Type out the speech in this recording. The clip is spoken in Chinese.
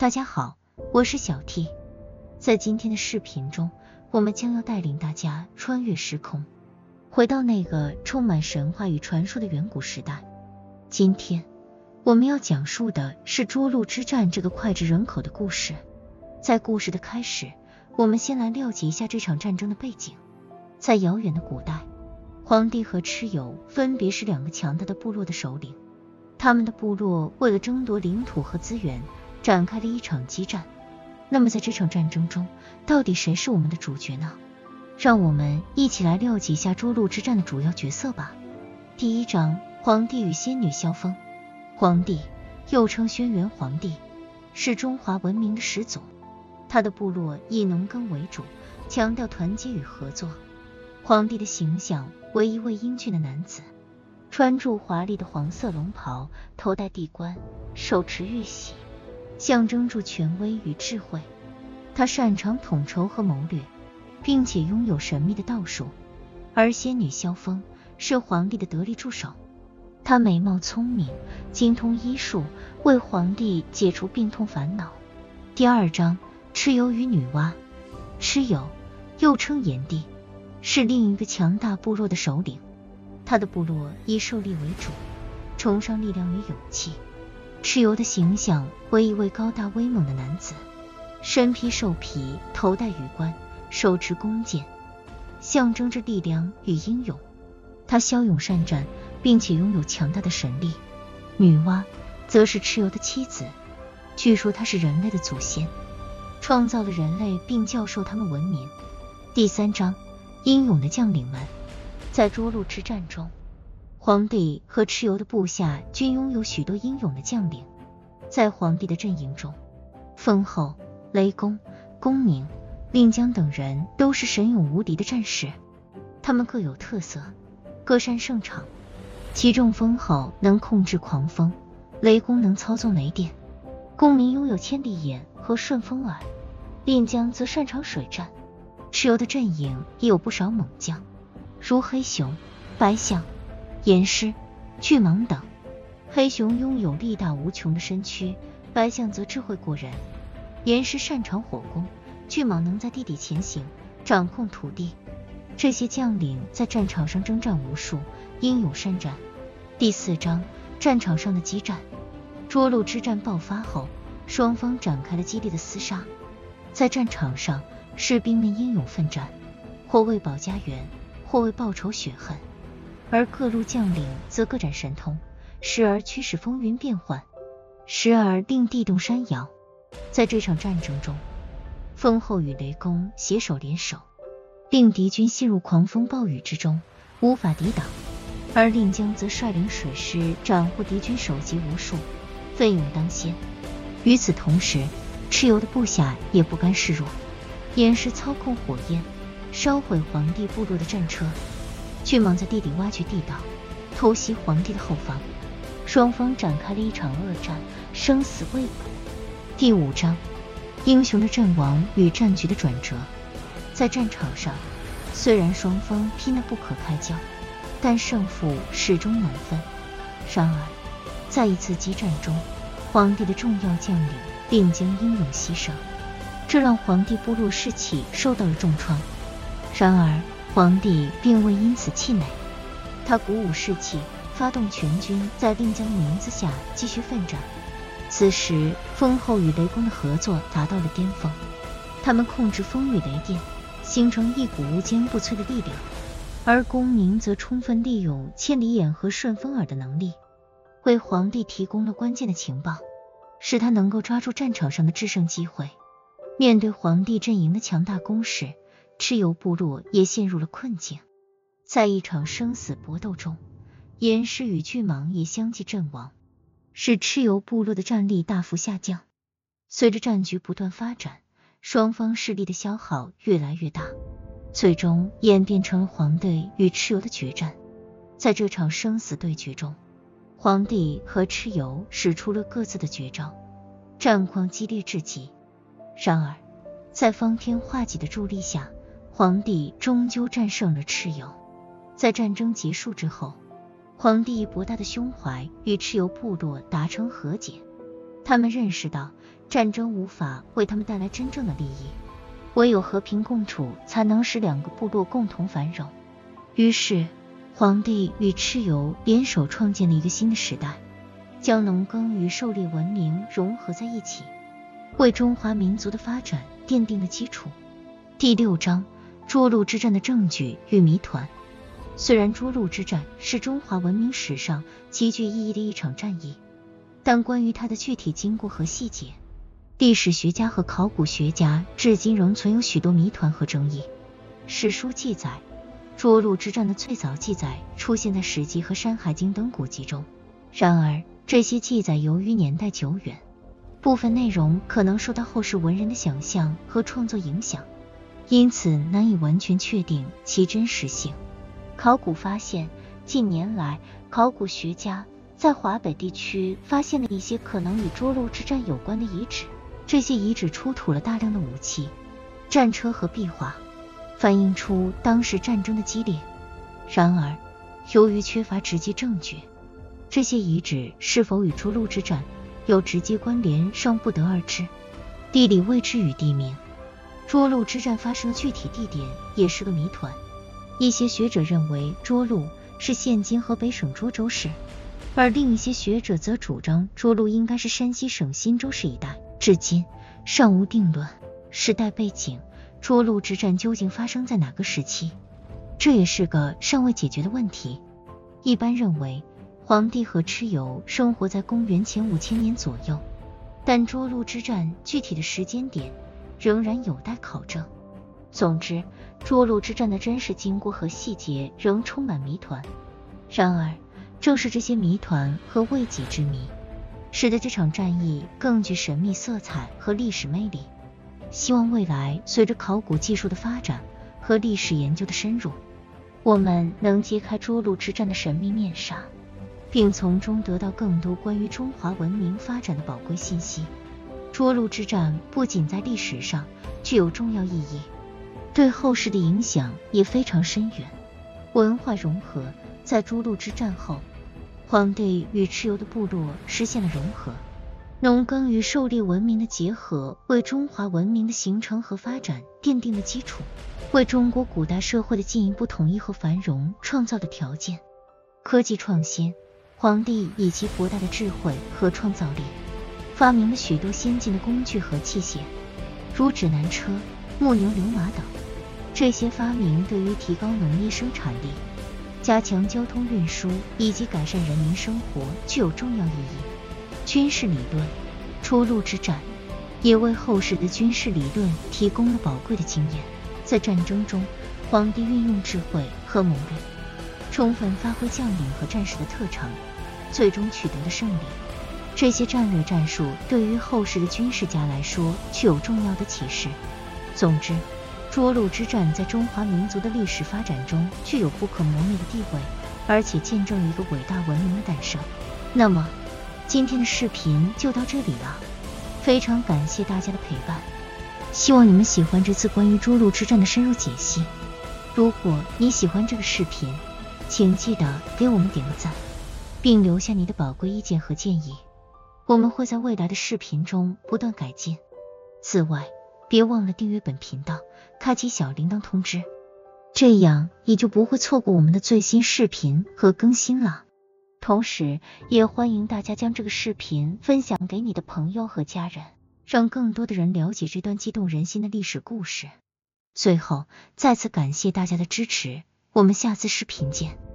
大家好，我是小 T。在今天的视频中，我们将要带领大家穿越时空，回到那个充满神话与传说的远古时代。今天我们要讲述的是涿鹿之战这个脍炙人口的故事。在故事的开始，我们先来了解一下这场战争的背景。在遥远的古代，黄帝和蚩尤分别是两个强大的部落的首领。他们的部落为了争夺领土和资源，展开了一场激战。那么在这场战争中，到底谁是我们的主角呢？让我们一起来了解一下涿鹿之战的主要角色吧。第一章：皇帝与仙女萧峰。皇帝又称轩辕皇帝，是中华文明的始祖。他的部落以农耕为主，强调团结与合作。皇帝的形象为一位英俊的男子。穿着华丽的黄色龙袍，头戴帝冠，手持玉玺，象征住权威与智慧。他擅长统筹和谋略，并且拥有神秘的道术。而仙女萧峰是皇帝的得力助手，她美貌聪明，精通医术，为皇帝解除病痛烦恼。第二章：蚩尤与女娲。蚩尤又称炎帝，是另一个强大部落的首领。他的部落以狩猎为主，崇尚力量与勇气。蚩尤的形象为一位高大威猛的男子，身披兽皮，头戴羽冠，手持弓箭，象征着力量与英勇。他骁勇善战，并且拥有强大的神力。女娲则是蚩尤的妻子，据说她是人类的祖先，创造了人类并教授他们文明。第三章：英勇的将领们。在涿鹿之战中，皇帝和蚩尤的部下均拥有许多英勇的将领。在皇帝的阵营中，封后、雷公、公明、令江等人都是神勇无敌的战士，他们各有特色，各擅胜场。其中，封后能控制狂风，雷公能操纵雷电，公明拥有千里眼和顺风耳，令江则擅长水战。蚩尤的阵营也有不少猛将。如黑熊、白象、岩狮、巨蟒等。黑熊拥有力大无穷的身躯，白象则智慧过人，岩狮擅长火攻，巨蟒能在地底前行，掌控土地。这些将领在战场上征战无数，英勇善战。第四章：战场上的激战。涿鹿之战爆发后，双方展开了激烈的厮杀。在战场上，士兵们英勇奋战，或为保家园。或为报仇雪恨，而各路将领则各展神通，时而驱使风云变幻，时而令地动山摇。在这场战争中，风后与雷公携手联手，令敌军陷入狂风暴雨之中，无法抵挡；而令江则率领水师斩获敌军首级无数，奋勇当先。与此同时，蚩尤的部下也不甘示弱，严师操控火焰。烧毁皇帝部落的战车，巨蟒在地底挖掘地道，偷袭皇帝的后方。双方展开了一场恶战，生死未卜。第五章：英雄的阵亡与战局的转折。在战场上，虽然双方拼得不可开交，但胜负始终难分。然而，在一次激战中，皇帝的重要将领并将英勇牺牲，这让皇帝部落士气受到了重创。然而，皇帝并未因此气馁，他鼓舞士气，发动全军在令将的名字下继续奋战。此时，风后与雷公的合作达到了巅峰，他们控制风雨雷电，形成一股无坚不摧的力量；而公明则充分利用千里眼和顺风耳的能力，为皇帝提供了关键的情报，使他能够抓住战场上的制胜机会。面对皇帝阵营的强大攻势。蚩尤部落也陷入了困境，在一场生死搏斗中，岩狮与巨蟒也相继阵亡，使蚩尤部落的战力大幅下降。随着战局不断发展，双方势力的消耗越来越大，最终演变成了黄帝与蚩尤的决战。在这场生死对决中，黄帝和蚩尤使出了各自的绝招，战况激烈至极。然而，在方天画戟的助力下，皇帝终究战胜了蚩尤。在战争结束之后，皇帝以博大的胸怀与蚩尤部落达成和解。他们认识到，战争无法为他们带来真正的利益，唯有和平共处才能使两个部落共同繁荣。于是，皇帝与蚩尤联手创建了一个新的时代，将农耕与狩猎文明融合在一起，为中华民族的发展奠定了基础。第六章：涿鹿之战的证据与谜团。虽然涿鹿之战是中华文明史上极具意义的一场战役，但关于它的具体经过和细节，历史学家和考古学家至今仍存有许多谜团和争议。史书记载，涿鹿之战的最早记载出现在《史记》和《山海经》等古籍中。然而，这些记载由于年代久远，部分内容可能受到后世文人的想象和创作影响，因此难以完全确定其真实性。考古发现，近年来，考古学家在华北地区发现了一些可能与涿鹿之战有关的遗址。这些遗址出土了大量的武器、战车和壁画，反映出当时战争的激烈。然而，由于缺乏直接证据，这些遗址是否与涿鹿之战有直接关联尚不得而知。地理位置与地名，涿鹿之战发生的具体地点也是个谜团。一些学者认为涿鹿是现今河北省涿州市，而另一些学者则主张涿鹿应该是山西省忻州市一带。至今尚无定论。时代背景：涿鹿之战究竟发生在哪个时期？这也是个尚未解决的问题。一般认为，黄帝和蚩尤生活在公元前五千年左右，但涿鹿之战具体的时间点仍然有待考证。总之，涿鹿之战的真实经过和细节仍充满谜团。然而，正是这些谜团和未解之谜。使得这场战役更具神秘色彩和历史魅力。希望未来随着考古技术的发展和历史研究的深入，我们能揭开涿鹿之战的神秘面纱，并从中得到更多关于中华文明发展的宝贵信息。涿鹿之战不仅在历史上具有重要意义，对后世的影响也非常深远。文化融合在涿鹿之战后。黄帝与蚩尤的部落实现了融合，农耕与狩猎文明的结合为中华文明的形成和发展奠定了基础，为中国古代社会的进一步统一和繁荣创造了条件。科技创新，黄帝以其博大的智慧和创造力，发明了许多先进的工具和器械，如指南车、木牛流马等。这些发明对于提高农业生产力。加强交通运输以及改善人民生活具有重要意义。军事理论，涿鹿之战也为后世的军事理论提供了宝贵的经验。在战争中，皇帝运用智慧和谋略，充分发挥将领和战士的特长，最终取得了胜利。这些战略战术对于后世的军事家来说具有重要的启示。总之。涿鹿之战在中华民族的历史发展中具有不可磨灭的地位，而且见证了一个伟大文明的诞生。那么，今天的视频就到这里了，非常感谢大家的陪伴，希望你们喜欢这次关于涿鹿之战的深入解析。如果你喜欢这个视频，请记得给我们点个赞，并留下你的宝贵意见和建议，我们会在未来的视频中不断改进。此外，别忘了订阅本频道。开启小铃铛通知，这样你就不会错过我们的最新视频和更新了。同时，也欢迎大家将这个视频分享给你的朋友和家人，让更多的人了解这段激动人心的历史故事。最后，再次感谢大家的支持，我们下次视频见。